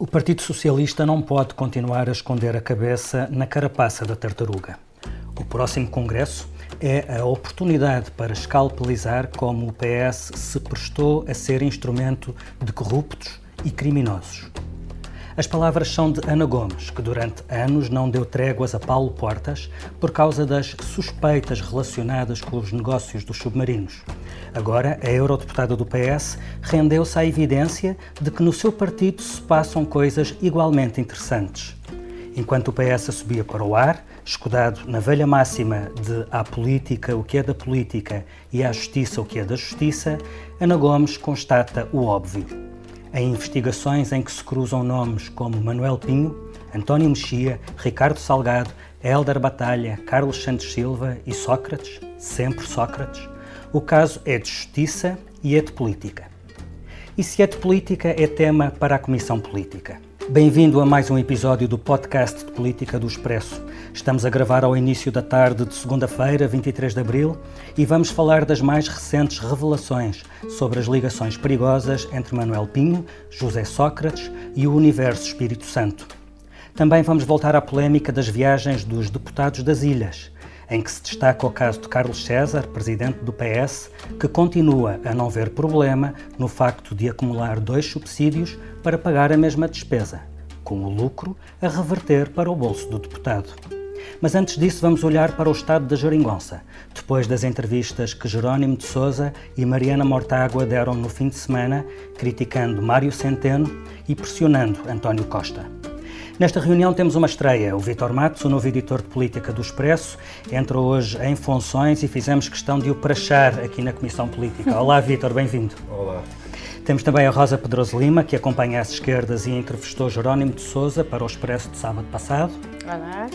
O Partido Socialista não pode continuar a esconder a cabeça na carapaça da tartaruga. O próximo Congresso é a oportunidade para escalpelizar como o PS se prestou a ser instrumento de corruptos e criminosos. As palavras são de Ana Gomes, que durante anos não deu tréguas a Paulo Portas por causa das suspeitas relacionadas com os negócios dos submarinos. Agora, a eurodeputada do PS rendeu-se à evidência de que no seu partido se passam coisas igualmente interessantes. Enquanto o PS subia para o ar, escudado na velha máxima de à política o que é da política e à justiça o que é da justiça, Ana Gomes constata o óbvio em investigações em que se cruzam nomes como Manuel Pinho, António Mexia, Ricardo Salgado, Hélder Batalha, Carlos Santos Silva e Sócrates, sempre Sócrates, o caso é de justiça e é de política. E se é de política, é tema para a Comissão Política. Bem-vindo a mais um episódio do podcast de política do Expresso. Estamos a gravar ao início da tarde de segunda-feira, 23 de abril, e vamos falar das mais recentes revelações sobre as ligações perigosas entre Manuel Pinho, José Sócrates e o Universo Espírito Santo. Também vamos voltar à polémica das viagens dos deputados das ilhas, em que se destaca o caso de Carlos César, presidente do PS, que continua a não ver problema no facto de acumular dois subsídios para pagar a mesma despesa, com o lucro a reverter para o bolso do deputado. Mas antes disso, vamos olhar para o estado da Jeringonça, depois das entrevistas que Jerónimo de Souza e Mariana Mortágua deram no fim de semana, criticando Mário Centeno e pressionando António Costa. Nesta reunião temos uma estreia. O Vitor Matos, o novo editor de política do Expresso, entrou hoje em funções e fizemos questão de o prachar aqui na Comissão Política. Olá, Vitor, bem-vindo. Olá. Temos também a Rosa Pedroso Lima, que acompanha as esquerdas e entrevistou Jerónimo de Souza para o Expresso de sábado passado. Olá.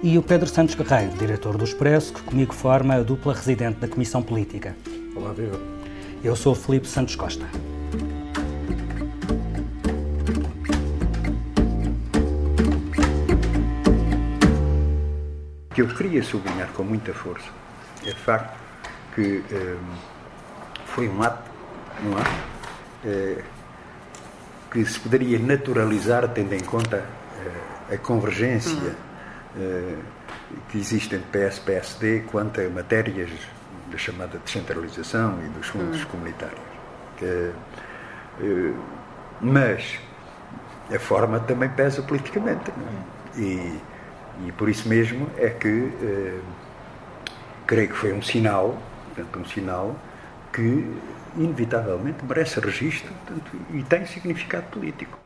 E o Pedro Santos Guerreiro, diretor do Expresso, que comigo forma a dupla residente da Comissão Política. Olá, viva. Eu sou o Felipe Santos Costa. Que eu queria sublinhar com muita força é o facto que eh, foi um ato, um ato eh, que se poderia naturalizar tendo em conta eh, a convergência uhum. que existe entre PS e PSD quanto a matérias da chamada descentralização e dos fundos uhum. comunitários. Que, mas a forma também pesa politicamente. É? E e por isso mesmo é que eh, creio que foi um sinal, portanto, um sinal que inevitavelmente merece registro portanto, e tem significado político.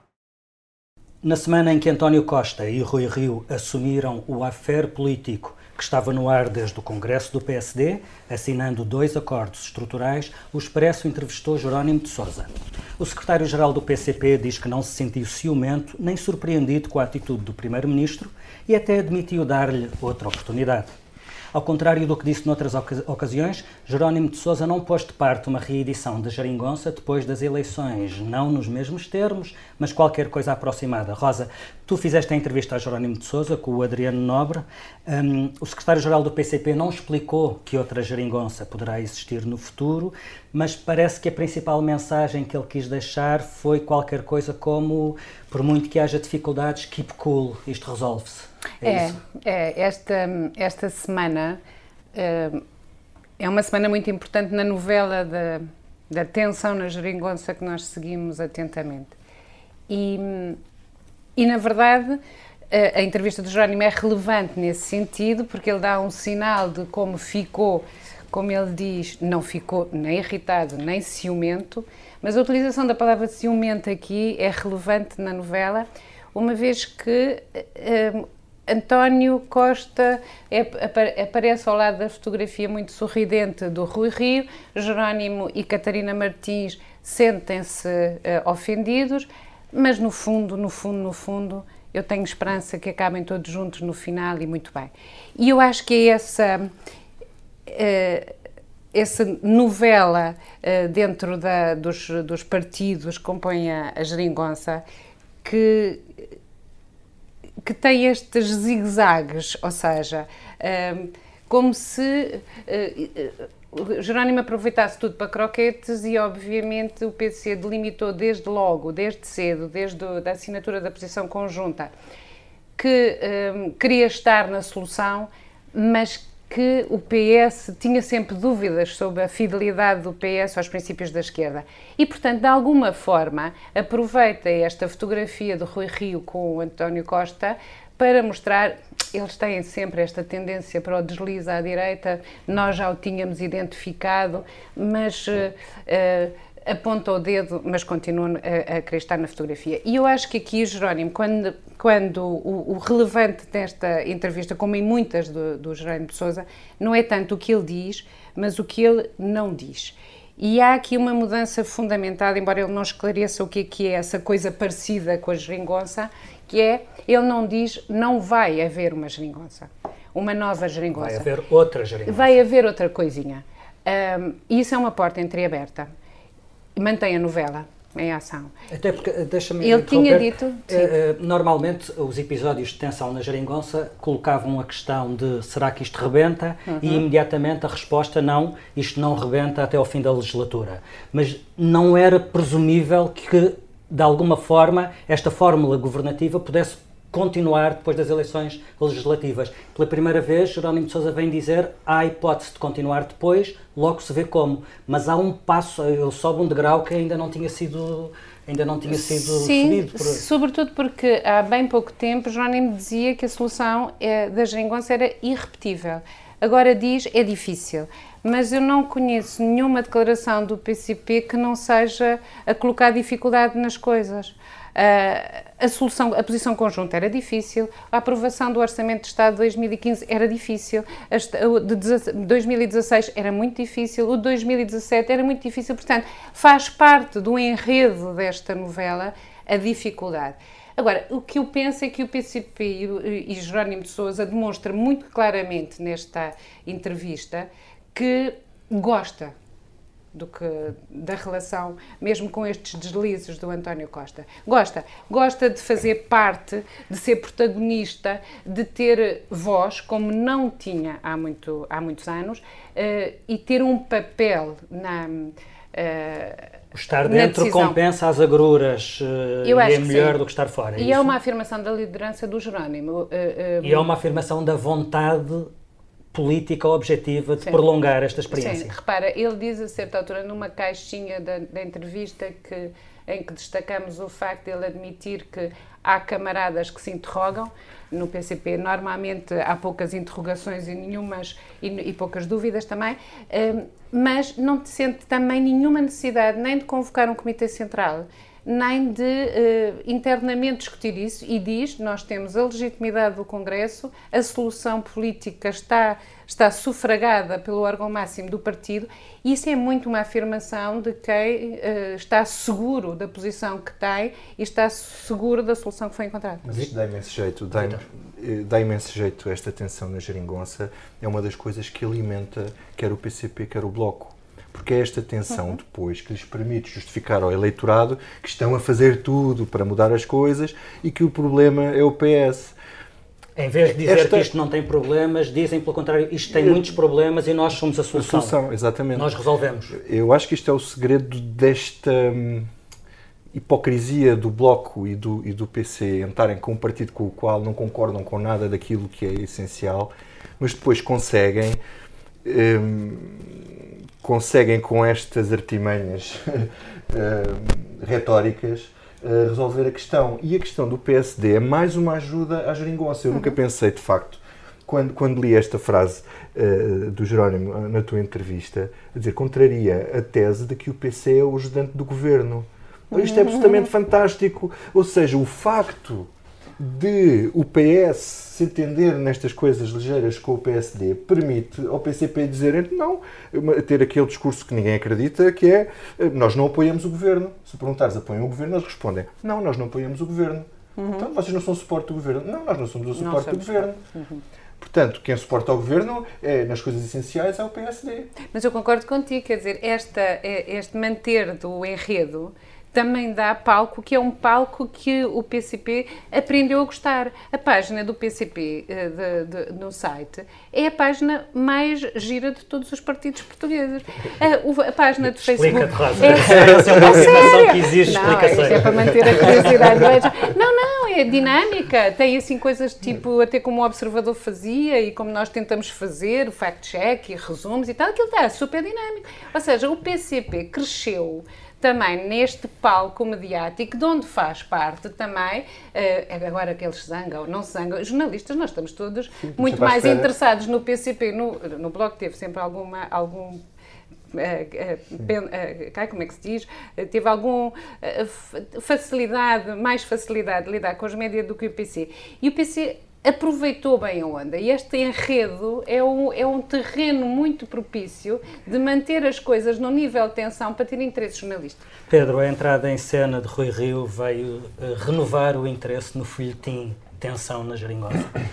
Na semana em que António Costa e Rui Rio assumiram o affair político que estava no ar desde o Congresso do PSD, assinando dois acordos estruturais, o Expresso entrevistou Jerónimo de Sousa. O secretário-geral do PCP diz que não se sentiu ciumento nem surpreendido com a atitude do primeiro-ministro e até admitiu dar-lhe outra oportunidade. Ao contrário do que disse noutras ocasiões, Jerónimo de Sousa não pôs de parte uma reedição da Jeringonça depois das eleições, não nos mesmos termos, mas qualquer coisa aproximada. Rosa, tu fizeste a entrevista a Jerónimo de Sousa com o Adriano Nobre. Um, o secretário-geral do PCP não explicou que outra Jeringonça poderá existir no futuro, mas parece que a principal mensagem que ele quis deixar foi qualquer coisa como: por muito que haja dificuldades, keep cool, isto resolve-se. É, é, é, esta, esta semana uh, é uma semana muito importante na novela da, da tensão na geringonça que nós seguimos atentamente. E, e na verdade, a, a entrevista do Jerónimo é relevante nesse sentido, porque ele dá um sinal de como ficou, como ele diz, não ficou nem irritado nem ciumento, mas a utilização da palavra ciumento aqui é relevante na novela, uma vez que uh, António Costa é, aparece ao lado da fotografia muito sorridente do Rui Rio, Jerónimo e Catarina Martins sentem-se uh, ofendidos, mas no fundo, no fundo, no fundo, eu tenho esperança que acabem todos juntos no final e muito bem. E eu acho que é essa, uh, essa novela uh, dentro da, dos, dos, partidos que compõem a, a geringonça que que tem estes zigue-zagues, ou seja, um, como se uh, Jerónimo aproveitasse tudo para croquetes e, obviamente, o PC delimitou desde logo, desde cedo, desde a assinatura da posição conjunta, que um, queria estar na solução, mas que o PS tinha sempre dúvidas sobre a fidelidade do PS aos princípios da esquerda. E, portanto, de alguma forma, aproveita esta fotografia de Rui Rio com o António Costa para mostrar eles têm sempre esta tendência para o deslize à direita, nós já o tínhamos identificado, mas uh, uh, aponta o dedo, mas continua a, a querer estar na fotografia. E eu acho que aqui, Jerónimo, quando, quando o, o relevante desta entrevista, como em muitas do, do Jerónimo de Souza, não é tanto o que ele diz, mas o que ele não diz. E há aqui uma mudança fundamentada, embora ele não esclareça o que é, que é essa coisa parecida com a geringonça, que é, ele não diz, não vai haver uma geringonça, uma nova geringonça. Vai haver outra geringonça. Vai haver outra coisinha. Um, isso é uma porta entreaberta. Mantém a novela em ação. Até porque, deixa-me Ele tinha dito... Uh, normalmente, os episódios de tensão na geringonça colocavam a questão de será que isto rebenta? Uhum. E imediatamente a resposta não, isto não rebenta até ao fim da legislatura. Mas não era presumível que de alguma forma, esta fórmula governativa pudesse continuar depois das eleições legislativas. Pela primeira vez, Jerónimo de Sousa vem dizer há a hipótese de continuar depois, logo se vê como. Mas há um passo, ele sobe um degrau que ainda não tinha sido ainda não tinha sido Sim, subido. Por... sobretudo porque há bem pouco tempo Jerónimo dizia que a solução é, da geringonça era irrepetível. Agora diz é difícil mas eu não conheço nenhuma declaração do PCP que não seja a colocar dificuldade nas coisas. Uh, a solução, a posição conjunta era difícil, a aprovação do Orçamento de Estado de 2015 era difícil, o de 2016 era muito difícil, o de 2017 era muito difícil, portanto, faz parte do enredo desta novela a dificuldade. Agora, o que eu penso é que o PCP e, e Jerónimo de Sousa demonstra muito claramente nesta entrevista que gosta do que da relação, mesmo com estes deslizes do António Costa. Gosta, gosta de fazer parte, de ser protagonista, de ter voz, como não tinha há, muito, há muitos anos, uh, e ter um papel na. Uh, estar dentro compensa as agruras uh, e é melhor sim. do que estar fora. É e é uma afirmação da liderança do Jerónimo. e é uma afirmação da vontade política objetiva de Sim. prolongar esta experiência. Sim, repara, ele diz a certa altura numa caixinha da, da entrevista que, em que destacamos o facto de ele admitir que há camaradas que se interrogam no PCP. Normalmente há poucas interrogações e nenhumas e, e poucas dúvidas também, hum, mas não sente também nenhuma necessidade nem de convocar um comitê central nem de uh, internamente discutir isso e diz nós temos a legitimidade do Congresso, a solução política está, está sufragada pelo órgão máximo do partido isso é muito uma afirmação de quem uh, está seguro da posição que tem e está seguro da solução que foi encontrada. Mas isto dá imenso jeito, dá, eh, dá imenso jeito esta tensão na geringonça, é uma das coisas que alimenta quer o PCP, quer o Bloco porque é esta tensão uhum. depois que lhes permite justificar ao eleitorado que estão a fazer tudo para mudar as coisas e que o problema é o PS. Em vez de dizer esta... que isto não tem problemas, dizem pelo contrário, isto tem muitos problemas e nós somos a solução. A solução, exatamente. Nós resolvemos. Eu acho que isto é o segredo desta hum, hipocrisia do Bloco e do, e do PC entrarem com um partido com o qual não concordam com nada daquilo que é essencial, mas depois conseguem hum, conseguem com estas artimanhas uh, retóricas uh, resolver a questão. E a questão do PSD é mais uma ajuda à geringonça. Eu uhum. nunca pensei, de facto, quando, quando li esta frase uh, do Jerónimo na tua entrevista, a dizer, contraria a tese de que o PC é o ajudante do governo. Isto é absolutamente fantástico. Ou seja, o facto de o PS se entender nestas coisas ligeiras com o PSD permite ao PCP dizer não, ter aquele discurso que ninguém acredita, que é nós não apoiamos o governo. Se perguntares apoiam o governo, eles respondem não, nós não apoiamos o governo. Uhum. Então vocês não são suporte do governo. Não, nós não somos o suporte do governo. Uhum. Portanto, quem suporta o governo é, nas coisas essenciais é o PSD. Mas eu concordo contigo, quer dizer, esta, é, este manter do enredo também dá palco, que é um palco que o PCP aprendeu a gostar. A página do PCP uh, de, de, no site é a página mais gira de todos os partidos portugueses. A, a página do Facebook. Rosa. É, é uma afirmação que exige não, explicações. é para manter a curiosidade. não, não, é dinâmica. Tem assim coisas tipo, até como o observador fazia e como nós tentamos fazer, o fact-check e resumos e tal, aquilo está super dinâmico. Ou seja, o PCP cresceu também neste palco mediático, de onde faz parte também, uh, agora que eles zangam, não se zangam, jornalistas, nós estamos todos Sim, muito mais interessados no PCP, no, no blog teve sempre alguma, algum Uh, uh, uh, como é que se diz, teve alguma facilidade, mais facilidade de lidar com os médias do que o PC. E o PC aproveitou bem a onda. E este enredo é um, é um terreno muito propício de manter as coisas num nível de tensão para ter interesse jornalístico. Pedro, a entrada em cena de Rui Rio veio uh, renovar o interesse no folhetim Tensão na Geringonça.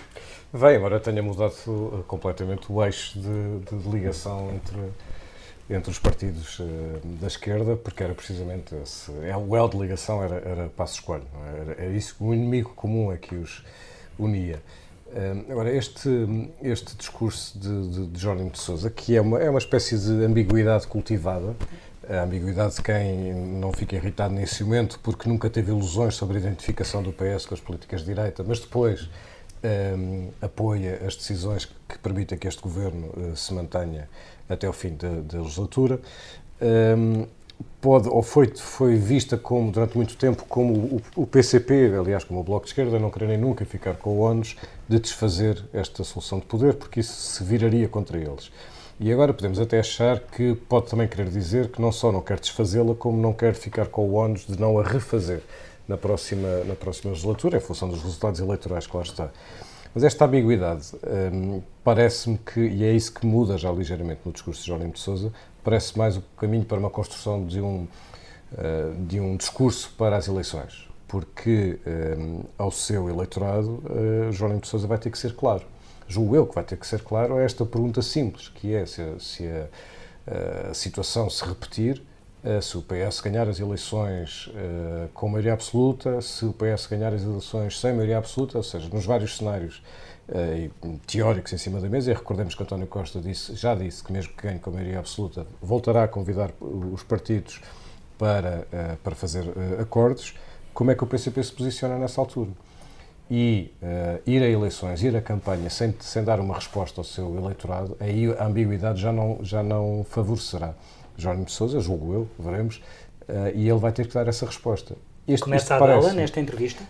Veio, embora tenha mudado uh, completamente o eixo de, de ligação entre entre os partidos uh, da esquerda, porque era precisamente esse, é, o elo de ligação era, era Passos Coelho. É? Era, era isso, o inimigo comum é que os, unia. Agora, este, este discurso de, de, de Jónimo de Sousa, que é uma, é uma espécie de ambiguidade cultivada, a ambiguidade de quem não fica irritado nesse momento porque nunca teve ilusões sobre a identificação do PS com as políticas de direita, mas depois um, apoia as decisões que permitem que este governo uh, se mantenha até o fim da legislatura. Um, pode ou foi foi vista como durante muito tempo como o, o, PCP, aliás como o Bloco de Esquerda, não quererem nunca ficar com o ONU de desfazer esta solução de poder, porque isso se viraria contra eles. E agora podemos até achar que pode também querer dizer que não só não quer desfazê-la, como não quer ficar com o ONU de não a refazer na próxima, na próxima legislatura, em função dos resultados eleitorais que lá está. Mas esta ambiguidade hum, parece-me que, e é isso que muda já ligeiramente no discurso de Jónimo de Sousa, parece mais o caminho para uma construção de um, uh, de um discurso para as eleições. Porque um, ao seu eleitorado, uh, Jónimo de Sousa vai ter que ser claro. Julgo eu que vai ter que ser claro a esta pergunta simples, que é se, se a, a situação se repetir, se o PS ganhar as eleições com maioria absoluta, se o PS ganhar as eleições sem maioria absoluta, ou seja, nos vários cenários teóricos em cima da mesa, e recordemos que António Costa disse, já disse que mesmo que ganhe com maioria absoluta, voltará a convidar os partidos para, uh, para fazer acordos, como é que o PCP se posiciona nessa altura? E ir a eleições, ir a campanha sem, sem dar uma resposta ao seu eleitorado, aí a ambiguidade já não, já não favorecerá. Jorge de Sousa, julgo eu, veremos, uh, e ele vai ter que dar essa resposta. Este, Começa a dá-la nesta entrevista?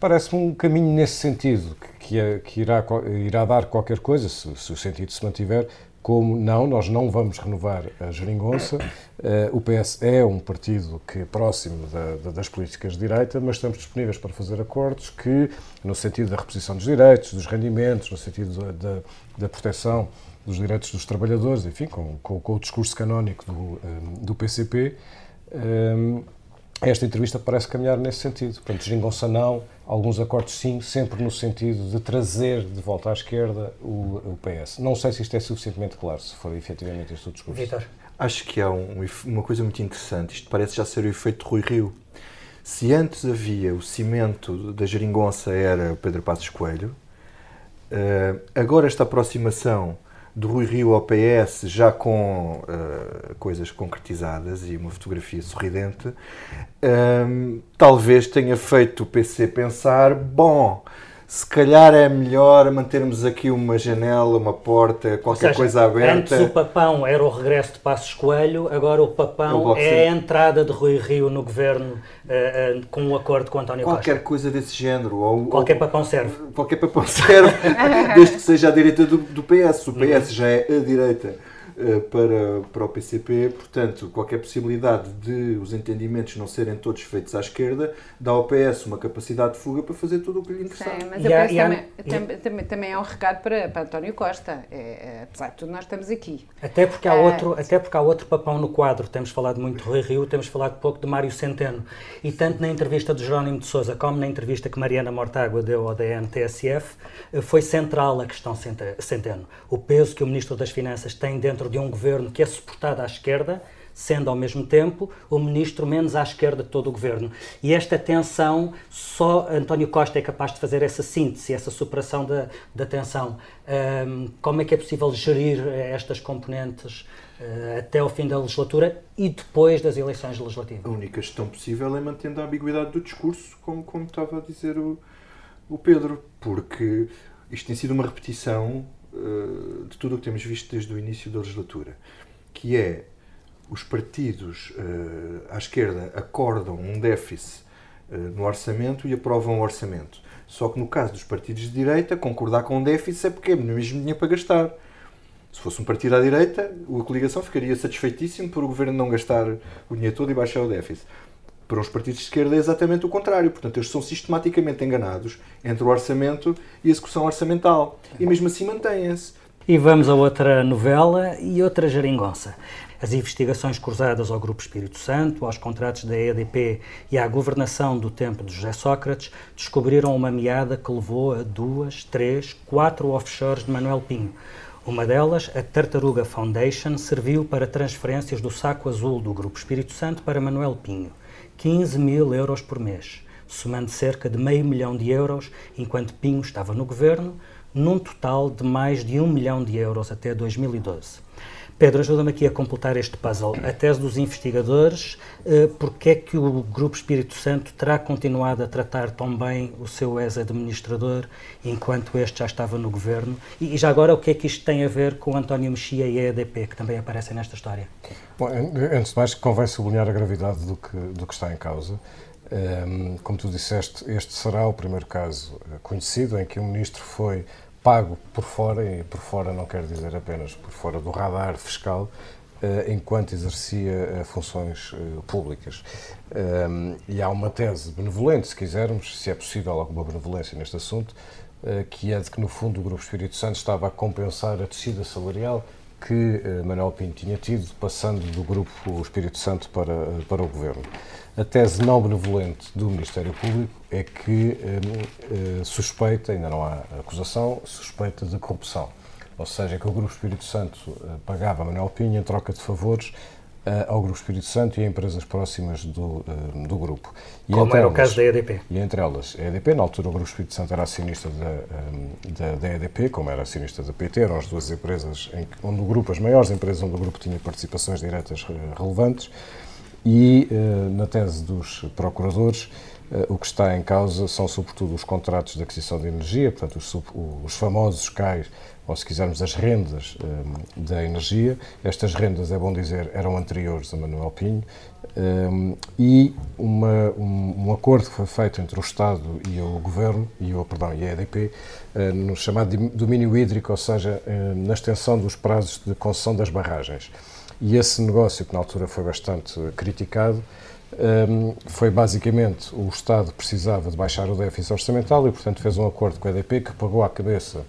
Parece-me um caminho nesse sentido, que, que, é, que irá, irá dar qualquer coisa, se, se, o sentido se mantiver, como não, nós não vamos renovar a geringonça. Uh, o PS é um partido que é próximo da, da, das políticas de direita, mas estamos disponíveis para fazer acordos que, no sentido da reposição dos direitos, dos rendimentos, no sentido da, da proteção dos direitos dos trabalhadores, enfim, com, com, com o discurso canónico do, um, do PCP, um, esta entrevista parece caminhar nesse sentido. Portanto, geringonça não, alguns acordos sim, sempre no sentido de trazer de volta à esquerda o, o PS. Não sei se isto é suficientemente claro, se for efetivamente este o discurso. Vitor. Acho que há um, uma coisa muito interessante. Isto parece já ser o efeito de Rui Rio. Se antes havia o cimento da geringonça era Pedro Passos Coelho, uh, agora esta aproximação do Rui Rio ao PS, já com uh, coisas concretizadas e uma fotografia sorridente, um, ehm, talvez tenha feito o PC pensar: bom, se calhar é melhor mantermos aqui uma janela, uma porta, qualquer seja, coisa aberta. Antes o papão era o regresso de Passos Coelho, agora o papão é a entrada de Rui Rio no governo uh, uh, com um acordo com António qualquer Costa. Qualquer coisa desse género. Ou, qualquer ou, papão serve. Qualquer papão serve, desde que seja a direita do, do PS. O PS uhum. já é a direita para, para o PCP, portanto, qualquer possibilidade de os entendimentos não serem todos feitos à esquerda dá ao PS uma capacidade de fuga para fazer tudo o que lhe interessar. Sim, mas eu penso também, também, também, é um recado para, para António Costa, é, é, apesar de tudo nós estamos aqui. Até porque, há outro, até porque há outro papão no quadro, temos falado muito de Rui Rio, temos falado pouco de Mário Centeno, e tanto na entrevista de Jerónimo de Sousa como na entrevista que Mariana Mortágua deu ao DN-TSF, eh, foi central a questão Centeno. O peso que o Ministro das Finanças tem dentro dentro de um governo que é suportado à esquerda, sendo ao mesmo tempo o ministro menos à esquerda de todo o governo. E esta tensão, só António Costa é capaz de fazer essa síntese, essa superação da, da tensão. Um, como é que é possível gerir estas componentes uh, até ao fim da legislatura e depois das eleições legislativas? A única gestão possível é mantendo a ambiguidade do discurso, como, como estava a dizer o, o Pedro, porque isto tem sido uma repetição uh, de tudo o que temos visto desde o início da legislatura, que é os partidos uh, à esquerda acordam um déficit uh, no orçamento e aprovam o orçamento. Só que no caso dos partidos de direita, concordar com um déficit é porque é mesmo dinheiro para gastar. Se fosse um partido à direita, a coligação ficaria satisfeitíssimo por o governo não gastar o dinheiro todo e baixar o déficit. Para os partidos de esquerda é exatamente o contrário. Portanto, eles são sistematicamente enganados entre o orçamento e a execução orçamental. E mesmo assim mantêm-se. E vamos a outra novela e outra geringonça. As investigações cruzadas ao Grupo Espírito Santo, aos contratos da EDP e à governação do tempo de José Sócrates descobriram uma meada que levou a duas, três, quatro offshores de Manuel Pinho. Uma delas, a Tartaruga Foundation, serviu para transferências do saco azul do Grupo Espírito Santo para Manuel Pinho. 15 mil euros por mês, somando cerca de meio milhão de euros enquanto Pinho estava no governo, num total de mais de um milhão de euros até 2012. Pedro, ajuda-me aqui a completar este puzzle. A tese dos investigadores, eh, porque é que o Grupo Espírito Santo terá continuado a tratar tão bem o seu ex-administrador enquanto este já estava no governo? E já agora, o que é que isto tem a ver com António Mexia e a EDP, que também aparecem nesta história? Bom, antes de mais, convém sublinhar a gravidade do que, do que está em causa. Um, ehm, como tu disseste, este será o primeiro caso eh, conhecido em que o ministro foi pago por fora, e por fora não quer dizer apenas por fora do radar fiscal, eh, enquanto exercia eh, funções eh, públicas. E há uma tese benevolente, se quisermos, se é possível alguma benevolência neste assunto, que é de que, no fundo, o Grupo Espírito Santo estava a compensar a descida salarial que Manuel Pinto tinha tido, passando do Grupo Espírito Santo para, para o Governo. A tese não benevolente do Ministério Público é que eh, eh, suspeita, ainda não há acusação, suspeita de corrupção. Ou seja, que o Grupo Espírito Santo eh, pagava a Manuel Pinho em troca de favores eh, ao Grupo Espírito Santo e a empresas próximas do, eh, do grupo. E Como era elas, o caso da EDP. E entre elas, a EDP, na altura o Grupo Espírito Santo era acionista da, eh, da, da EDP, como era acionista da PT, eram as duas empresas em, onde o grupo, as maiores empresas onde o grupo tinha participações diretas relevantes. E na tese dos procuradores, o que está em causa são sobretudo os contratos de aquisição de energia, portanto, os, os famosos CAIs, ou se quisermos, as rendas uh, da energia. Estas rendas, é bom dizer, eram anteriores a Manuel Pinho. e uma, um, um, acordo que foi feito entre o Estado e o Governo, e o, perdão, e a EDP, no chamado domínio hídrico, ou seja, na extensão dos prazos de concessão das barragens. E esse negócio, que na altura foi bastante criticado, foi basicamente o Estado precisava de baixar o déficit orçamental e, portanto, fez um acordo com a EDP que pagou à cabeça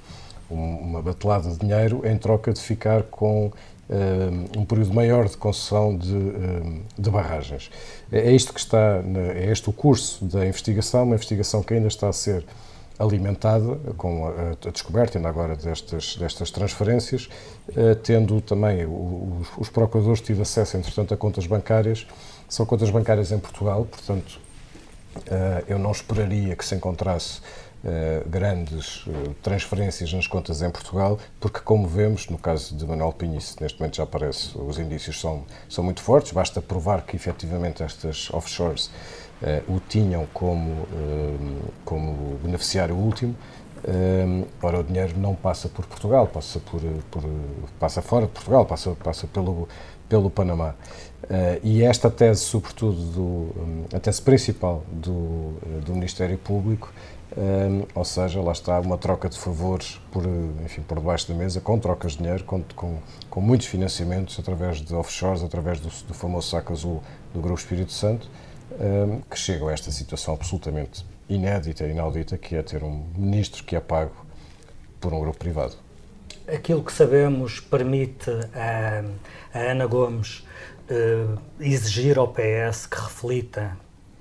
uma batelada de dinheiro em troca de ficar com um, período maior de concessão de, de barragens. É, é isto que está, é este o curso da investigação, uma investigação que ainda está a ser alimentada com a, a, descoberta ainda agora destas, destas transferências, eh, tendo também os, os, procuradores tido acesso, entretanto, a contas bancárias. São contas bancárias em Portugal, portanto, eh, eu não esperaria que se encontrasse eh, grandes eh, transferências nas contas em Portugal, porque, como vemos, no caso de Manuel Pinho, neste momento já aparece, os indícios são, são muito fortes, basta provar que efetivamente estas offshores o tinham como, como beneficiário último. Ora, o dinheiro não passa por Portugal, passa, por, por, passa fora de Portugal, passa, passa pelo, pelo Panamá. Uh, e esta tese, sobretudo, do, um, a tese principal do, do Ministério Público, um, ou seja, lá está uma troca de favores por, enfim, por debaixo da mesa, com trocas de dinheiro, com, com, com muitos financiamentos através de offshores, através do, do famoso saco azul do Grupo Espírito Santo, um, que chegam a esta situação absolutamente inédita e inaudita, que é ter um ministro que é pago por um grupo privado. Aquilo que sabemos permite a, a Ana Gomes uh, exigir ao PS que reflita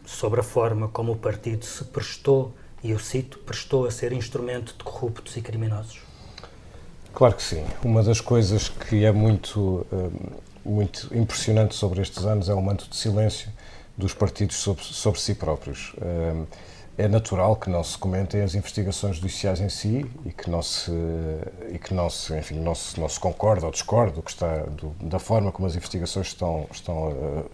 sobre a forma como o partido se prestou, e eu cito, prestou a ser instrumento de corruptos e criminosos? Claro que sim. Uma das coisas que é muito muito impressionante sobre estes anos é o manto de silêncio dos partidos sobre, sobre si próprios. É natural que não se comentem as investigações judiciais em si e que não se, e que não se, enfim, não se, não se concorda ou discorda do que está, do, da forma como as investigações estão, estão uh,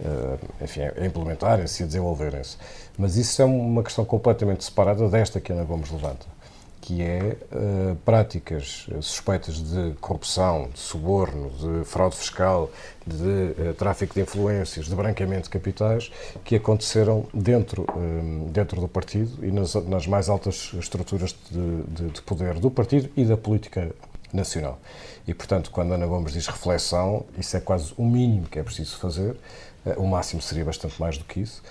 uh, enfim, a implementarem-se e a desenvolverem-se. Mas isso é uma questão completamente separada desta que Ana Gomes levanta que é uh, práticas suspeitas de corrupção, de suborno, de fraude fiscal, de uh, tráfico de influências, de branqueamento de capitais, que aconteceram dentro, uh, dentro do partido e nas, nas mais altas estruturas de, de, de, poder do partido e da política nacional. E, portanto, quando Ana Gomes diz reflexão, isso é quase o mínimo que é preciso fazer, o máximo seria bastante mais do que isso.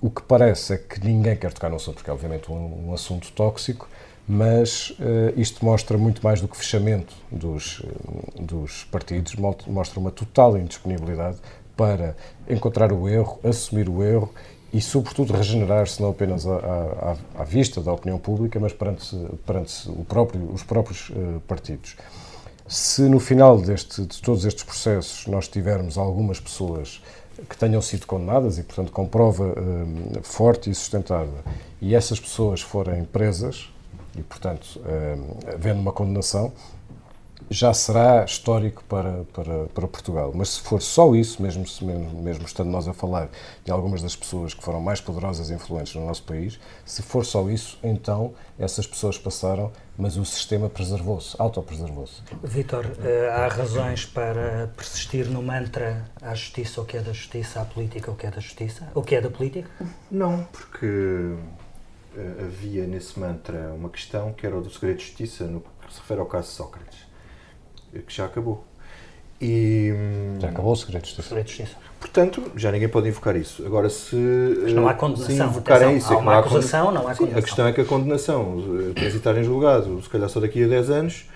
O que parece é que ninguém quer tocar no assunto, porque é obviamente um, um assunto tóxico, mas uh, isto mostra muito mais do que fechamento dos, uh, dos partidos, mostra uma total indisponibilidade para encontrar o erro, assumir o erro e, sobretudo, regenerar-se não apenas à, à, à, vista da opinião pública, mas perante, perante próprio, os próprios uh, partidos. Se no final deste, de todos estes processos nós tivermos algumas pessoas que tenham sido condenadas e, portanto, com prova um, forte e sustentada, e essas pessoas forem presas, e, portanto, um, havendo uma condenação, já será histórico para, para, para Portugal. Mas se for só isso, mesmo, mesmo, mesmo estando nós a falar de algumas das pessoas que foram mais poderosas e influentes no nosso país, se for só isso, então essas pessoas passaram, mas o sistema preservou-se, autopreservou-se. Vitor, eh, há razões para persistir no mantra à justiça o que é da justiça, à política o que é da justiça, o que é da política? Não, porque eh, havia nesse mantra uma questão que era o do segredo de justiça no que se refere ao caso de Sócrates que já acabou. E, já acabou o segredo de justiça. Segredo de justiça. Portanto, já ninguém pode invocar isso. Agora, se, Mas não há condenação. Se invocarem isso, há uma é não acusação, não há condenação. Sim, a questão é que a condenação, eh, transitar em julgado, se calhar só daqui a 10 anos,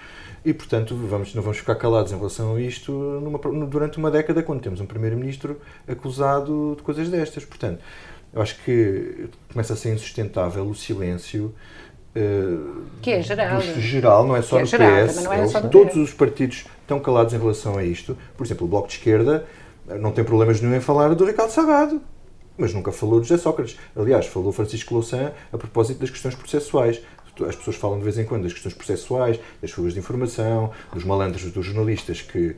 e, portanto, vamos, não vamos ficar calados em relação a isto numa, durante uma década, quando temos um Primeiro-Ministro acusado de coisas destas. Portanto, eu acho que começa a ser insustentável o silêncio que é geral. Do, geral, não é só no geral, PS. É só no todos PS. os partidos estão calados em relação a isto. Por exemplo, o Bloco de Esquerda eh, não tem problemas nenhum em falar do Ricardo Salgado, mas nunca falou de José Sócrates. Aliás, falou Francisco Louçã a propósito das questões processuais. As pessoas falam de vez em quando das questões processuais, das fugas de informação, dos malandros dos jornalistas que uh,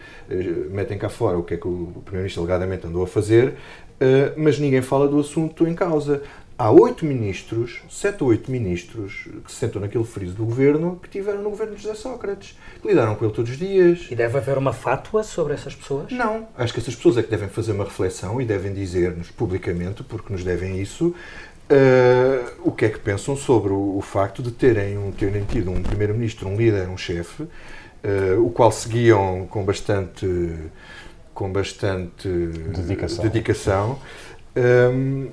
metem cá fora o que é que o Primeiro-Ministro alegadamente andou a fazer, uh, mas ninguém fala do assunto em causa há oito ministros, sete ou oito ministros que se sentam naquele friso do governo que tiveram no governo de José Sócrates, que lidaram com ele todos os dias. E deve haver uma fátua sobre essas pessoas? Não. Acho que essas pessoas é que devem fazer uma reflexão e devem dizer-nos publicamente, porque nos devem isso, uh, o que é que pensam sobre o, o facto de terem, um, terem tido um primeiro-ministro, um líder, um chefe, uh, o qual seguiam com bastante com bastante dedicação, dedicação um,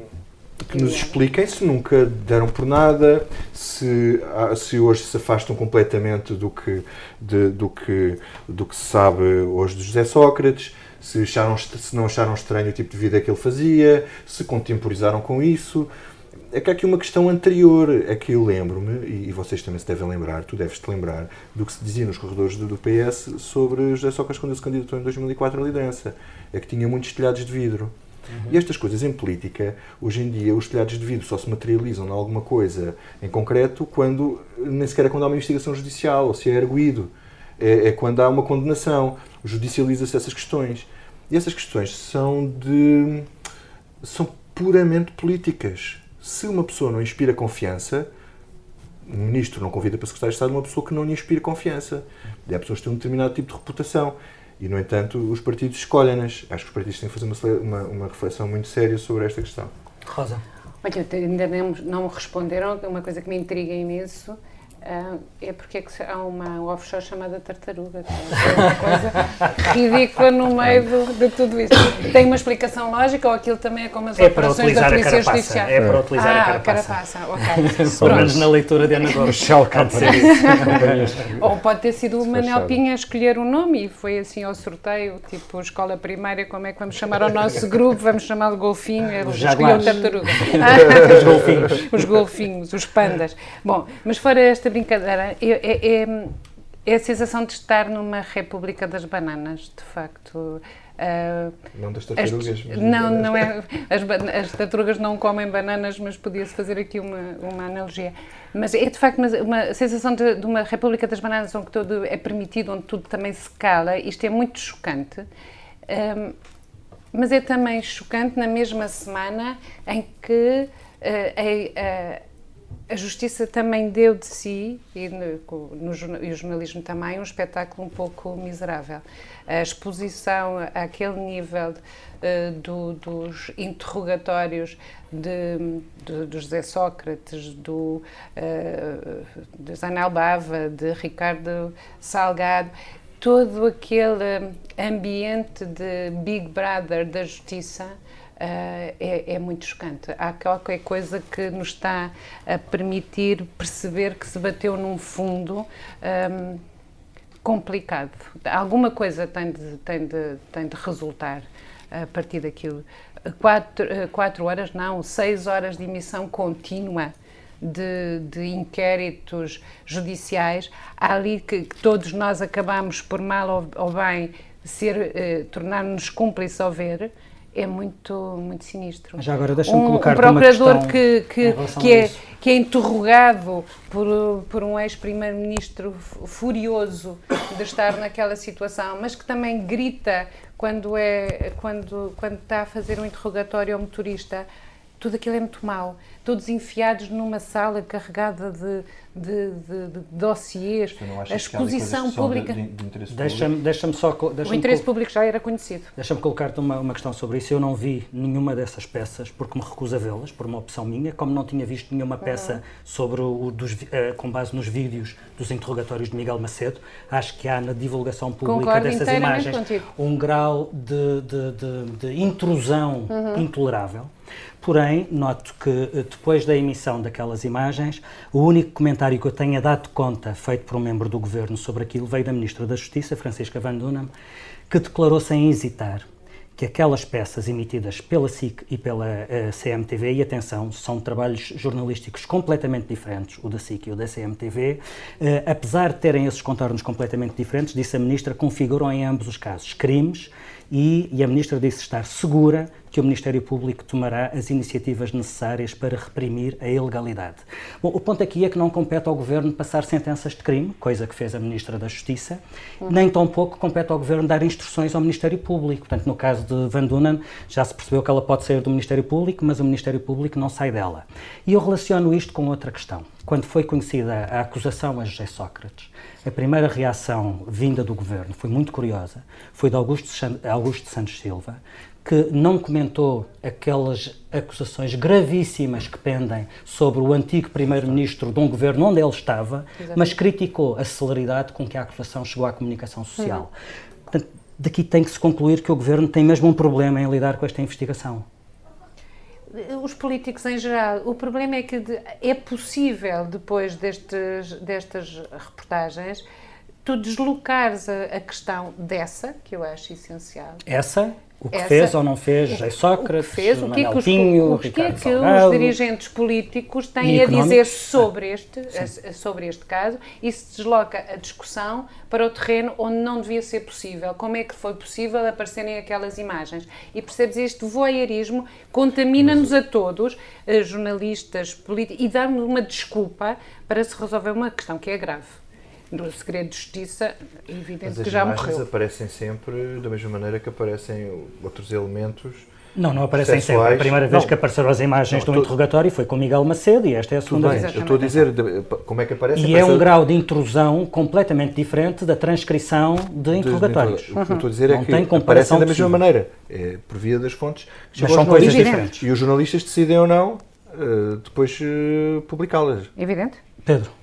que nos expliquem se nunca deram por nada, se, se hoje se afastam completamente do que, de, do, que, do que se sabe hoje de José Sócrates, se, acharam, se não acharam estranho o tipo de vida que ele fazia, se contemporizaram com isso. É que há aqui uma questão anterior, é que eu lembro-me, e vocês também se devem lembrar, tu deves-te lembrar, do que se dizia nos corredores do, do PS sobre José Sócrates quando ele se candidatou em 2004 à liderança. É que tinha muitos telhados de vidro. Uhum. E estas coisas em política, hoje em dia, os telhados de vidro só se materializam em alguma coisa em concreto quando, nem sequer é quando há uma investigação judicial, ou se é arguído. É, é quando há uma condenação. Judicializa-se essas questões. E essas questões são de. são puramente políticas. Se uma pessoa não inspira confiança, um ministro não convida para secretário de Estado uma pessoa que não lhe inspira confiança. E há pessoas que têm um determinado tipo de reputação. E, no entanto, os partidos escolhem-nas. Acho que os partidos têm que fazer uma, uma, uma reflexão muito séria sobre esta questão. Rosa. Olha, ainda não, não responderam, uma coisa que me intriga imenso Uh, é porque é que há uma offshore chamada tartaruga, que é uma coisa ridícula no meio do, de tudo isso. Tem uma explicação lógica ou aquilo também é como as é operações da Polícia Judicial? É para utilizar ah, a carapaça. a carapaça, ok. Pelo menos na leitura de Ana Gomes. Shell Company. ou pode ter sido o Manel Pinha a escolher o um nome e foi assim ao sorteio, tipo escola primária, como é que vamos chamar o nosso grupo? Vamos chamá-lo Golfinho, ele escolheu Tartaruga. os golfinhos. os golfinhos, os pandas. Bom, mas fora esta brincadeira, é, é, é a sensação de estar numa República das Bananas, de facto. Uh, não das tartarugas. As, não, não é. As, as, tartarugas não comem bananas, mas podia-se fazer aqui uma, uma analogia. Mas é de facto uma, uma sensação de, de, uma República das Bananas onde tudo é permitido, onde tudo também se cala. Isto é muito chocante. Um, mas é também chocante na mesma semana em que uh, a, a Justiça também deu de si, e, no, no, e o jornalismo também, um espetáculo um pouco miserável. A exposição àquele nível uh, do, dos interrogatórios de, de, de, José Sócrates, do, uh, de Zanel Bava, de Ricardo Salgado, todo aquele ambiente de Big Brother da Justiça é, é, muito chocante. Há qualquer coisa que nos está a permitir perceber que se bateu num fundo um, complicado. Alguma coisa tem de, tem, de, tem de resultar a partir daquilo. Quatro, quatro horas, não, seis horas de emissão contínua. De, de, inquéritos judiciais, há ali que, que, todos nós acabamos, por mal ou, ou bem, ser, eh, tornar-nos cúmplices ao ver, é muito, muito sinistro. Já agora deixa-me um, colocar um procurador que, que, que, é, que é interrogado por, por um ex-primeiro-ministro furioso de estar naquela situação, mas que também grita quando, é, quando, quando está a fazer um interrogatório ao motorista tudo aquilo é muito mau. Todos enfiados numa sala carregada de, de, de, de dossiês, a exposição pública. De, de deixa-me deixa só. Deixa o interesse público já era conhecido. Deixa-me colocar-te uma, uma questão sobre isso. Eu não vi nenhuma dessas peças porque me recuso a vê-las, por uma opção minha, como não tinha visto nenhuma peça uhum. sobre o, dos, uh, com base nos vídeos dos interrogatórios de Miguel Macedo. Acho que há na divulgação pública Concordo dessas imagens contigo. um grau de, de intrusão uhum. intolerável. Porém, noto que eh, depois da emissão daquelas imagens, o único comentário que eu tenha dado conta, feito por um membro do governo sobre aquilo, veio da Ministra da Justiça, Francisca Van Dunham, que declarou sem hesitar que aquelas peças emitidas pela SIC e pela uh, eh, CMTV, e atenção, são trabalhos jornalísticos completamente diferentes, o da SIC e o da CMTV, uh, eh, apesar de terem esses contornos completamente diferentes, disse a Ministra, configuram em ambos os casos crimes e, e, a Ministra disse estar segura que o Ministério Público tomará as iniciativas necessárias para reprimir a ilegalidade. Bom, o ponto aqui é que não compete ao Governo passar sentenças de crime, coisa que fez a Ministra da Justiça, uhum. nem tampouco compete ao Governo dar instruções ao Ministério Público. Portanto, no caso de Van Dunen, já se percebeu que ela pode sair do Ministério Público, mas o Ministério Público não sai dela. E eu relaciono isto com outra questão. Quando foi conhecida a acusação a José Sócrates, a primeira reação vinda do governo foi muito curiosa. Foi de Augusto, Augusto Santos Silva, que não comentou aquelas acusações gravíssimas que pendem sobre o antigo primeiro-ministro de um governo onde ele estava, Exatamente. mas criticou a celeridade com que a acusação chegou à comunicação social. Uhum. Portanto, daqui tem que se concluir que o governo tem mesmo um problema em lidar com esta investigação os políticos em geral. O problema é que é possível, depois destes, destas reportagens, tu deslocares a, a, questão dessa, que eu acho essencial. Essa? O que Essa, fez ou não fez? José Sócrates, o que fez, o que, é que os, Pinho, o que, é que os dirigentes políticos têm a dizer sobre este, sobre este caso e se desloca a discussão para o terreno onde não devia ser possível. Como é que foi possível aparecerem aquelas imagens? E percebes este voyeurismo contamina-nos a todos, eh, jornalistas, políticos, e dá-nos uma desculpa para se resolver uma questão que é grave no segredo de justiça, é evidente que já morreu. As imagens aparecem sempre da mesma maneira que aparecem outros elementos não, não aparecem sempre. A primeira vez não. que apareceram as imagens não, do interrogatório foi com Miguel Macedo e esta é a segunda vez. Eu estou a dizer como é que aparece. E é um grau de intrusão completamente diferente da transcrição de interrogatórios. O que eu estou a dizer é que aparecem da mesma maneira, é, por via das fontes. Mas são coisas diferentes. E os jornalistas decidem ou não uh, depois uh, publicá-las. Evidente. Pedro.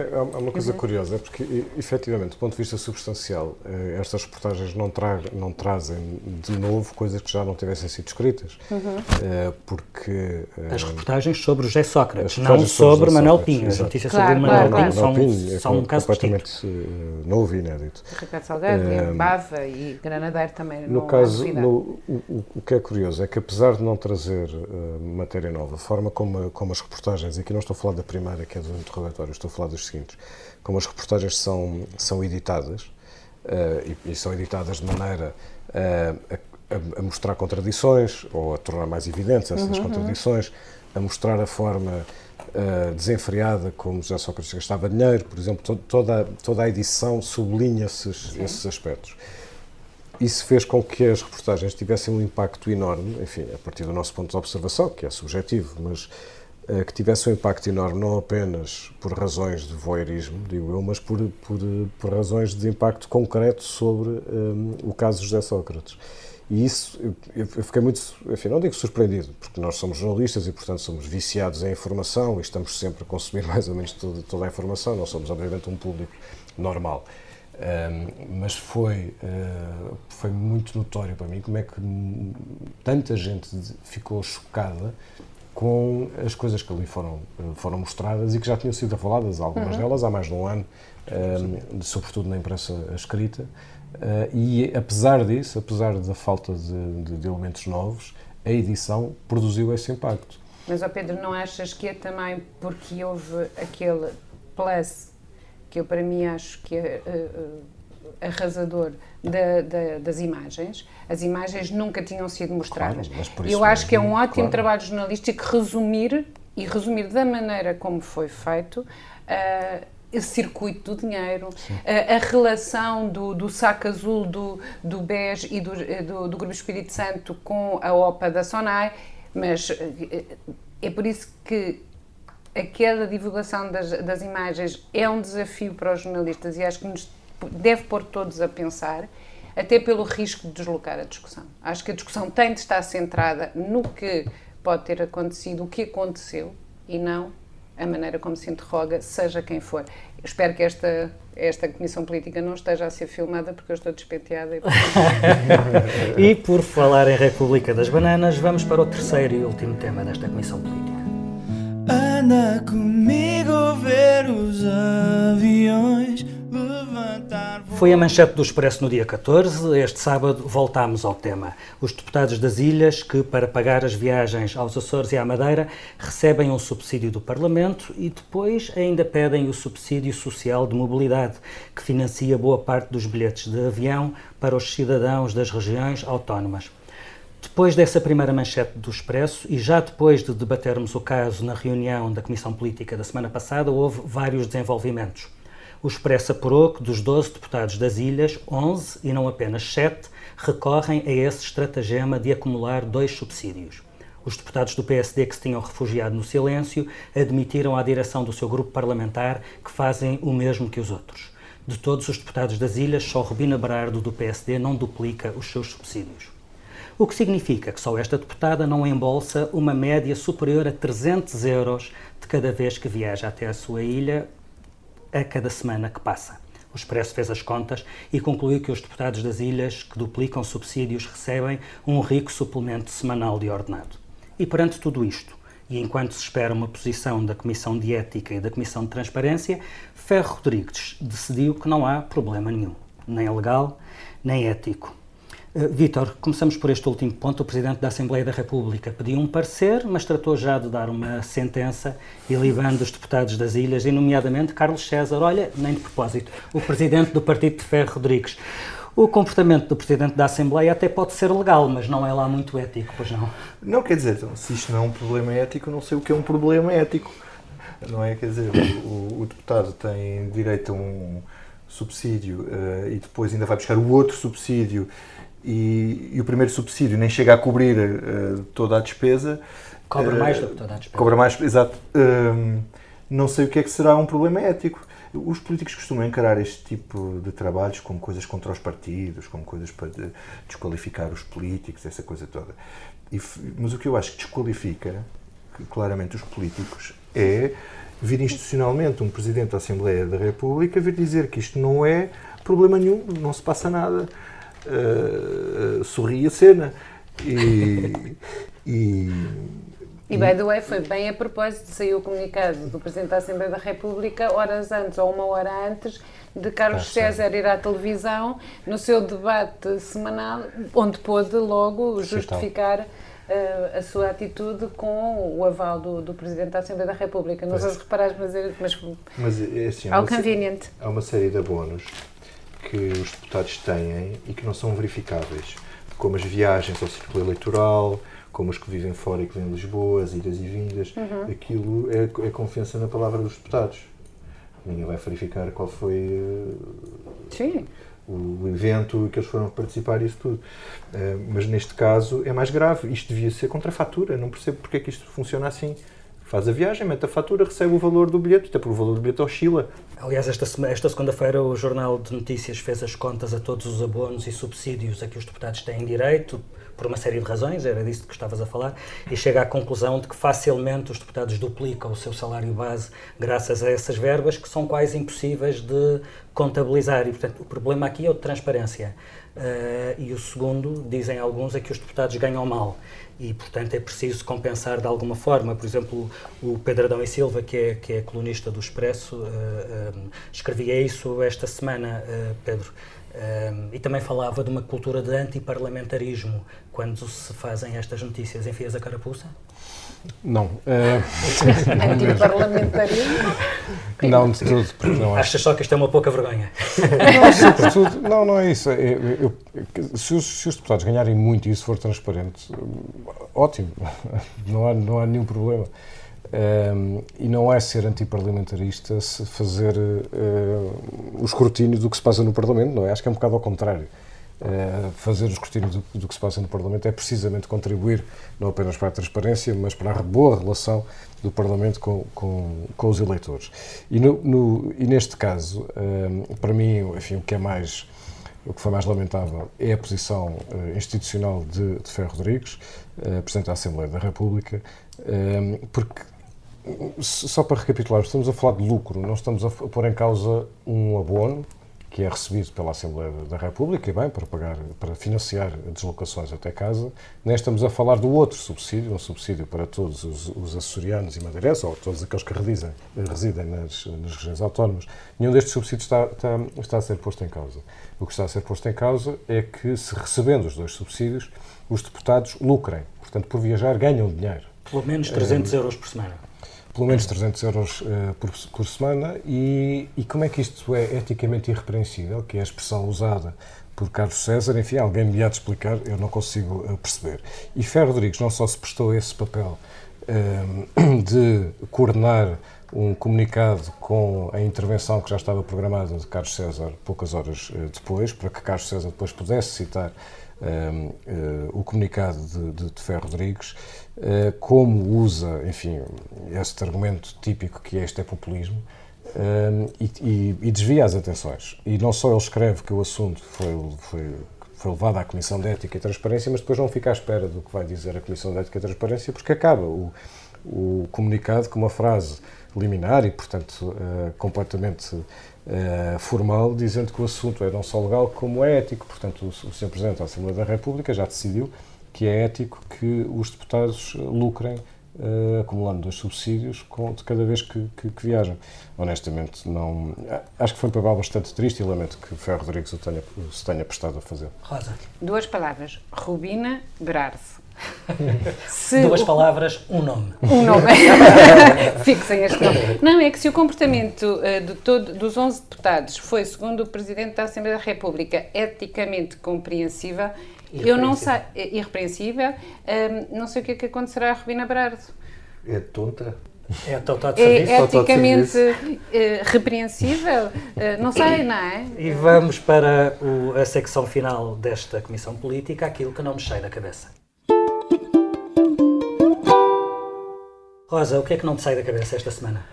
Há uma coisa uhum. curiosa, é porque, efetivamente, do ponto de vista substancial, eh, estas reportagens não, tra não trazem de novo coisas que já não tivessem sido escritas. Uhum. Eh, porque. Eh, as reportagens sobre o José Sócrates, não sobre, sobre Manuel Pinho. As notícias claro, sobre claro, Manuel claro. Pinho são, é são um caso completamente distinto. novo e inédito. Ricardo Salgado, um, Bava e Granadeiro também. No caso, no, o, o, que é curioso é que, apesar de não trazer uh, matéria nova, a forma como, como as reportagens, aqui não estou a falar da primeira, que é do interrogatório, estou a falar das seguintes. Como as reportagens são, são editadas, uh, e, e, são editadas de maneira uh, a, a, mostrar contradições, ou a tornar mais evidentes essas uhum, contradições, a mostrar a forma uh, desenfreada como José Sócrates gastava dinheiro, por exemplo, toda, toda a edição sublinha esses, esses aspectos. Isso fez com que as reportagens tivessem um impacto enorme, enfim, a partir do nosso ponto de observação, que é subjetivo, mas que tivesse um impacto enorme não apenas por razões de voyeurismo, digo eu, mas por, por, por razões de impacto concreto sobre um, o caso José Sócrates. E isso, eu, fiquei muito, enfim, não digo surpreendido, porque nós somos jornalistas e, portanto, somos viciados em informação e estamos sempre a consumir mais ou menos toda, toda a informação, não somos, obviamente, um público normal. Um, mas foi, uh, foi muito notório para mim como é que tanta gente ficou chocada com as coisas que ali foram, foram mostradas e que já tinham sido faladas, algumas uhum. delas há mais de um ano, um, sobretudo na imprensa escrita. Uh, e apesar disso, apesar da falta de, de, de, elementos novos, a edição produziu esse impacto. Mas, ó Pedro, não achas que é também porque houve aquele plus, que eu para mim acho que é uh, arrasador da, da, das imagens? As imagens nunca tinham sido mostradas. Claro, eu acho que é um ótimo claro. trabalho jornalístico resumir e resumir da maneira como foi feito. Uh, esse circuito do dinheiro, a, a, relação do, do saco azul, do, do BES e do, do, do, Grupo Espírito Santo com a OPA da SONAI, mas eh, é por isso que aquela divulgação das, das imagens é um desafio para os jornalistas e acho que nos deve pôr todos a pensar, até pelo risco de deslocar a discussão. Acho que a discussão tem de estar centrada no que pode ter acontecido, o que aconteceu e não a maneira como se interroga, seja quem for. Espero que esta, esta comissão política não esteja a ser filmada porque eu estou despenteada. E... e por falar em República das Bananas, vamos para o terceiro e último tema desta comissão política. Anda comigo ver os aviões foi a manchete do Expresso no dia 14. Este sábado voltámos ao tema. Os deputados das ilhas, que para pagar as viagens aos Açores e à Madeira recebem um subsídio do Parlamento e depois ainda pedem o subsídio social de mobilidade, que financia boa parte dos bilhetes de avião para os cidadãos das regiões autónomas. Depois dessa primeira manchete do Expresso e já depois de debatermos o caso na reunião da Comissão Política da semana passada, houve vários desenvolvimentos. O Expresso apurou que dos 12 deputados das ilhas, 11 e não apenas 7 recorrem a esse estratagema de acumular dois subsídios. Os deputados do PSD que se tinham refugiado no silêncio admitiram à direção do seu grupo parlamentar que fazem o mesmo que os outros. De todos os deputados das ilhas, só Rubina Berardo do PSD não duplica os seus subsídios. O que significa que só esta deputada não embolsa uma média superior a 300 euros de cada vez que viaja até a sua ilha, a cada semana que passa. O Expresso fez as contas e concluiu que os deputados das ilhas que duplicam subsídios recebem um rico suplemento semanal de ordenado. E perante tudo isto, e enquanto se espera uma posição da Comissão de Ética e da Comissão de Transparência, Ferro Rodrigues decidiu que não há problema nenhum, nem legal, nem ético, Uh, Vítor, começamos por este último ponto. O Presidente da Assembleia da República pediu um parecer, mas tratou já de dar uma sentença ilibando os deputados das ilhas, e nomeadamente Carlos César. Olha, nem de propósito, o Presidente do Partido de Ferro Rodrigues. O comportamento do Presidente da Assembleia até pode ser legal, mas não é lá muito ético, pois não? Não, quer dizer, então, se isto não é um problema ético, não sei o que é um problema ético. Não é? Quer dizer, o, o deputado tem direito a um subsídio uh, e depois ainda vai buscar o outro subsídio e, e, o primeiro subsídio nem chega a cobrir uh, toda a despesa. Cobra uh, mais do que toda a despesa. Cobra mais, exato. Uh, não sei o que é que será um problema ético. Os políticos costumam encarar este tipo de trabalhos como coisas contra os partidos, como coisas para desqualificar os políticos, essa coisa toda. E, mas o que eu acho que desqualifica claramente os políticos é vir institucionalmente um Presidente da Assembleia da República vir dizer que isto não é problema nenhum, não se passa nada uh, sorri a cena. E, e, e, by the way, foi bem a propósito, saiu o comunicado do Presidente da Assembleia da República horas antes ou uma hora antes de Carlos ah, César ir à televisão no seu debate semanal, onde pôde logo justificar uh, a sua atitude com o aval do, do Presidente da Assembleia da República. Não sei se reparares, mas, mas, mas é assim, ao conveniente. Há uma série de abonos que os deputados têm e que não são verificáveis, como as viagens ao círculo eleitoral, como os que vivem fora e que vêm em Lisboa, as idas e vindas. Uhum. Aquilo é, é confiança na palavra dos deputados. Ninguém vai verificar qual foi. Uh, Sim o evento que eles foram participar e isso tudo. Uh, mas neste caso é mais grave. Isto devia ser contra a fatura. Não percebo porque é que isto funciona assim. Faz a viagem, mete a fatura, recebe o valor do bilhete, até porque o valor do bilhete oscila. Aliás, esta, esta segunda-feira o Jornal de Notícias fez as contas a todos os abonos e subsídios a que os deputados têm direito, por uma série de razões, era disso que estavas a falar, e chega à conclusão de que facilmente os deputados duplicam o seu salário base graças a essas verbas que são quase impossíveis de contabilizar. E, portanto, o problema aqui é o de transparência. Uh, e o segundo, dizem alguns, é que os deputados ganham mal e, portanto, é preciso compensar de alguma forma. Por exemplo, o Pedro Adão e Silva, que é, que é colunista do Expresso, uh, uh, escrevia isso esta semana, Pedro. e também falava de uma cultura de antiparlamentarismo quando se fazem estas notícias. Enfias a carapuça? Não. Uh... Antiparlamentarismo? Não, de tudo. Não Achas só que isto é uma pouca vergonha? Não, sobretudo, não, não é isso. Eu, eu, se, os, se, os, deputados ganharem muito e isso for transparente, ótimo. Não há, não há nenhum problema. Um, e não é ser antiparlamentarista se fazer uh, o escrutínio do que se passa no Parlamento, não é? Acho que é um bocado ao contrário. Uh, fazer o escrutínio do, do, que se passa no Parlamento é precisamente contribuir não apenas para a transparência, mas para a boa relação do Parlamento com, com, com os eleitores. E, no, no, e neste caso, uh, para mim, enfim, o que é mais o que foi mais lamentável é a posição uh, institucional de, de Ferro Rodrigues, uh, Presidente da Assembleia da República, uh, porque, só para recapitular, estamos a falar de lucro, não estamos a pôr em causa um abono que é recebido pela Assembleia da República, e bem, para pagar, para financiar deslocações até casa. Nem estamos a falar do outro subsídio, um subsídio para todos os, os açorianos e madeirenses, ou todos aqueles que residem, residem nas, nas, regiões autónomas. Nenhum destes subsídios está, está, está a ser posto em causa. O que está a ser posto em causa é que, se recebendo os dois subsídios, os deputados lucrem. Portanto, por viajar, ganham dinheiro. Pelo menos 300 é, euros por semana pelo menos 300 euros uh, por, por, semana. E, e, como é que isto é eticamente irrepreensível, que é a expressão usada por Carlos César? Enfim, alguém me há de explicar, eu não consigo uh, perceber. E Ferro Rodrigues não só se prestou esse papel uh, de coordenar um comunicado com a intervenção que já estava programada de Carlos César poucas horas depois, para que Carlos César depois pudesse citar o comunicado de, de, de Ferro Rodrigues, eh, como usa, enfim, este argumento típico que este é populismo, um, eh, e, e, desvia as atenções. E não só ele escreve que o assunto foi, foi, foi levado à Comissão de Ética e Transparência, mas depois não fica à espera do que vai dizer a Comissão de Ética e Transparência, porque acaba o, o comunicado com uma frase liminar e, portanto, uh, completamente uh, formal, dizendo que o assunto é não só legal como é ético. Portanto, o, o Sr. Presidente da Assembleia da República já decidiu que é ético que os deputados lucrem uh, acumulando dois subsídios com, de cada vez que, que, que, viajam. Honestamente, não. Acho que foi um papel bastante triste e lamento que Ferro Rodrigues o tenha, se tenha prestado a fazer. Rosa. Duas palavras: Rubina Berardo. Duas palavras, um nome. Um nome. Fixem este nome. Não, é que se o comportamento uh, de todo, dos 11 deputados foi, segundo o Presidente da Assembleia da República, eticamente compreensível, eu não sei, é irrepreensível, um, não sei o que é que acontecerá a Rubina Brardo. É tonta. É total de serviço. É eticamente uh, repreensível? Uh, não sei, não é? E vamos para o, a secção final desta Comissão Política, aquilo que não me sai da cabeça. Rosa, o que é que não te sai da cabeça esta semana?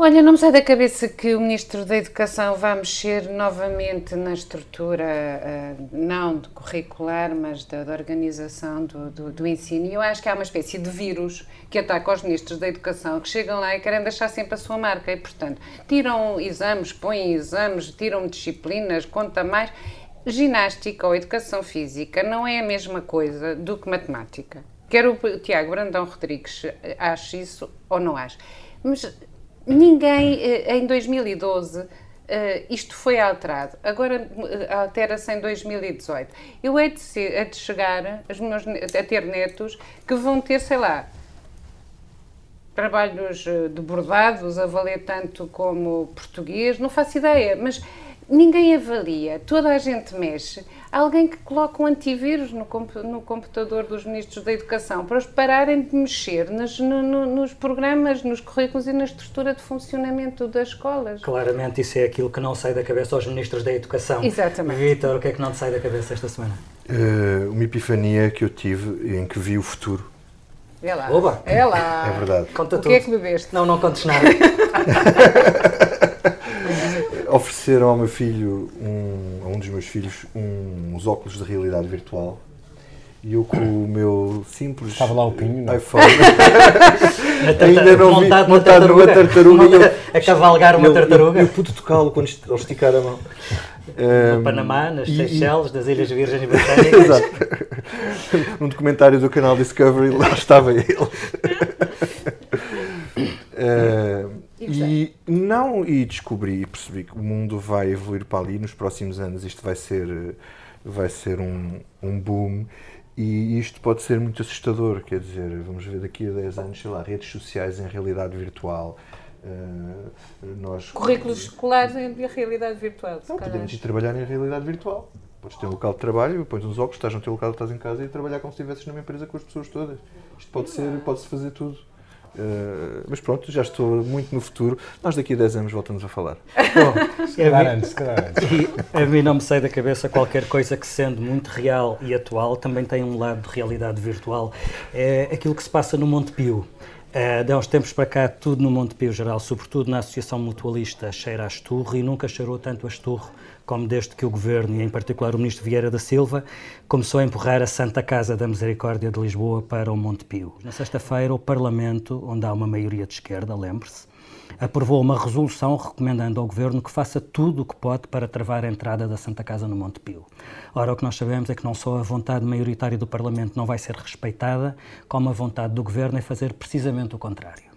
Olha, não me sai da cabeça que o Ministro da Educação vai mexer novamente na estrutura, uh, não de curricular, mas da, da organização do, do, do, ensino. E eu acho que há uma espécie de vírus que ataca os Ministros da Educação, que chegam lá e querem deixar sempre a sua marca. E, portanto, tiram exames, põem exames, tiram disciplinas, conta mais. Ginástica ou educação física não é a mesma coisa do que matemática. Quer o Tiago Brandão Rodrigues ache isso ou não ache. Mas ninguém, eh, em 2012, Uh, isto foi alterado. Agora altera-se em 2018. Eu hei de, de chegar meus, a ter netos que vão ter, sei lá, trabalhos de bordados a valer tanto como português, não faço ideia, mas ninguém avalia, toda a gente mexe. Há alguém que coloca um antivírus no, no computador dos ministros da Educação para os pararem de mexer nos, no, no, nos programas, nos currículos e na estrutura de funcionamento das escolas. Claramente isso é aquilo que não sai da cabeça aos ministros da Educação. Exatamente. Vitor, o que é que não te sai da cabeça esta semana? Uh, uma epifania que eu tive em que vi o futuro. É lá. Oba. É lá. É verdade. Conta o tudo. que é que bebeste? Não, não contes nada. ofereceram ao meu filho, um, a um dos meus filhos, um, uns óculos de realidade virtual. E eu com o meu simples Estava lá o pinho, não? iPhone ainda não vi montado, montado numa tartaruga. Monta- e eu- a cavalgar uma eu- tartaruga. Eu, eu pude tocá-lo quando est- ele esticar a mão. No Um, Panamá, nas Seychelles, das Ilhas Virgens Britânicas. Exato. Num documentário do canal Discovery, lá estava ele. Eh, e não, e descobri e percebi que o mundo vai evoluir para ali nos próximos anos. Isto vai ser, vai ser um, um boom e isto pode ser muito assustador. Quer dizer, vamos ver daqui a 10 anos, sei lá, redes sociais em realidade virtual. eh, nós Currículos escolares em realidade virtual. não, podemos ir trabalhar em realidade virtual. Podes ter um local de trabalho, pões uns óculos, estás no teu local, estás em casa e trabalhar como se estivesses numa empresa com as pessoas todas. Isto pode ser, pode-se fazer tudo. Uh, mas pronto, já estou muito no futuro. Nós daqui a 10 anos voltamos a falar. Bom, Se calhar antes, calhar antes. E a mim não me sai da cabeça qualquer coisa que, sendo muito real e atual, também tem um lado de realidade virtual. É aquilo que se passa no Monte Pio. Eh, de há uns tempos para cá, tudo no Monte Pio Geral, sobretudo na Associação Mutualista, cheira a esturro e nunca cheirou tanto a esturro como desde que o Governo, e em particular o Ministro Vieira da Silva, começou a empurrar a Santa Casa da Misericórdia de Lisboa para o Monte Pio. Na sexta-feira, o Parlamento, onde há uma maioria de esquerda, lembre-se, aprovou uma resolução recomendando ao Governo que faça tudo o que pode para travar a entrada da Santa Casa no Monte Pio. Ora, o que nós sabemos é que não só a vontade maioritária do Parlamento não vai ser respeitada, como a vontade do Governo é fazer precisamente o contrário.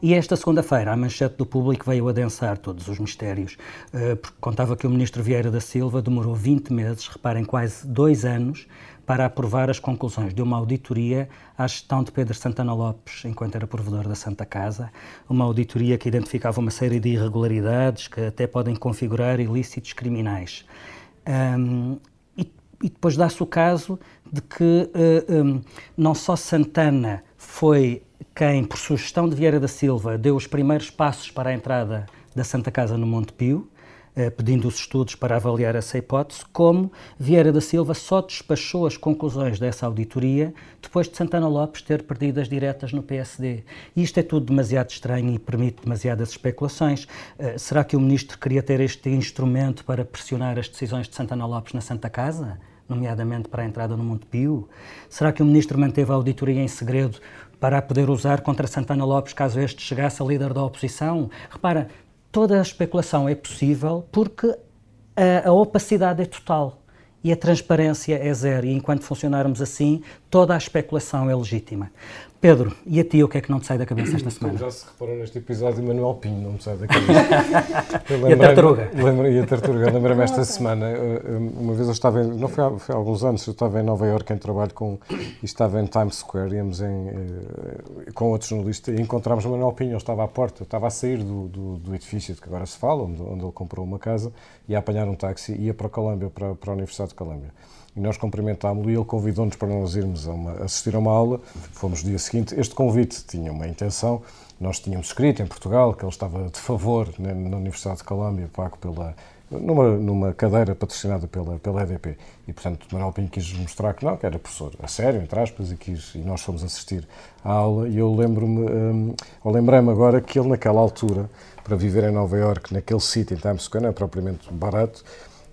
E esta segunda-feira, a manchete do público veio adensar todos os mistérios, eh, porque contava que o ministro Vieira da Silva demorou 20 meses, reparem, quase dois anos, para aprovar as conclusões de uma auditoria à gestão de Pedro Santana Lopes, enquanto era provedor da Santa Casa, uma auditoria que identificava uma série de irregularidades que até podem configurar ilícitos criminais. Um, e, e depois dá-se o caso de que uh, um, não só Santana foi quem, por sugestão de Vieira da Silva, deu os primeiros passos para a entrada da Santa Casa no Monte Pio, pedindo os estudos para avaliar essa hipótese, como Vieira da Silva só despachou as conclusões dessa auditoria depois de Santana Lopes ter perdido as diretas no PSD. E isto é tudo demasiado estranho e permite demasiadas especulações. Uh, será que o ministro queria ter este instrumento para pressionar as decisões de Santana Lopes na Santa Casa? nomeadamente para a entrada no Monte Pio? Será que o Ministro manteve a auditoria em segredo para a poder usar contra Santana Lopes caso este chegasse a líder da oposição? Repara, toda a especulação é possível porque a, a opacidade é total e a transparência é zero. E enquanto funcionarmos assim, toda a especulação é legítima. Pedro, e a ti o que é que não te sai da cabeça esta semana? Já se reparou neste episódio, Manuel Pinho não me sai da cabeça. E a tartaruga? Lembrei, e a tartaruga. Lembrei-me esta semana, uma vez eu estava, em, não foi há, foi há alguns anos, eu estava em Nova Iorque em trabalho com, e estava em Times Square, íamos em, eh, com outro jornalista e encontramos o Manuel Pinho, ele estava à porta, estava a sair do, do, do edifício de que agora se fala, onde, onde ele comprou uma casa, ia a apanhar um táxi e ia para a Colômbia, para, para a Universidade de Colômbia. E nós cumprimentámos-lo e ele convidou-nos para nós irmos a uma, assistir a uma aula. Fomos no dia seguinte. Este convite tinha uma intenção. Nós tínhamos escrito em Portugal que ele estava de favor na, na Universidade de Colômbia, pago pela, numa, numa cadeira patrocinada pela, pela EDP. E, portanto, Manuel Pinho quis mostrar que não, que era professor a sério, entre aspas, e, quis, e nós fomos assistir à aula. E eu lembro-me, um, eu lembrei-me agora que ele, naquela altura, para viver em Nova Iorque, naquele sítio em Times Square, não é propriamente barato,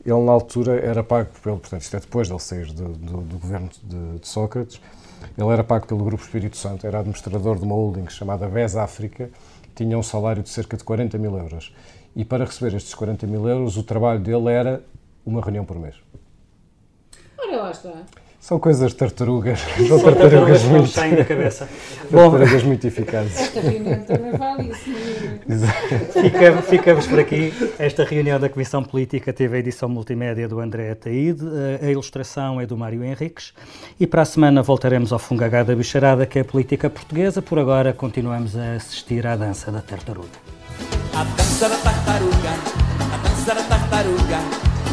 ele na altura era pago pelo, portanto, isto é depois dele sair do, do, do governo de, de, Sócrates, ele era pago pelo Grupo Espírito Santo, era administrador de uma holding chamada BES África, tinha um salário de cerca de 40 mil euros. E para receber estes 40 mil euros, o trabalho dele era uma reunião por mês. Olha lá está. São coisas tartarugas. São tartarugas que não saem da cabeça. Tartarugas muito eficazes. Esta reunião também vale isso, Fica, Ficamos por aqui. Esta reunião da Comissão Política teve a edição multimédia do André Ataíde, a ilustração é do Mário Henriques e para a semana voltaremos ao Fungagá da Bicharada, que é a política portuguesa. Por agora continuamos a assistir à dança da tartaruga. A dança da tartaruga, a dança da tartaruga,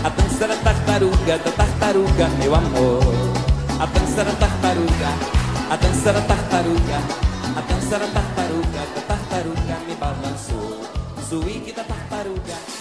a dança da tartaruga, da tartaruga, meu amor. A dança da tartaruga, a dança da tartaruga, a dança da tartaruga, da tartaruga me balançou. O swing da tartaruga, o swing da tartaruga.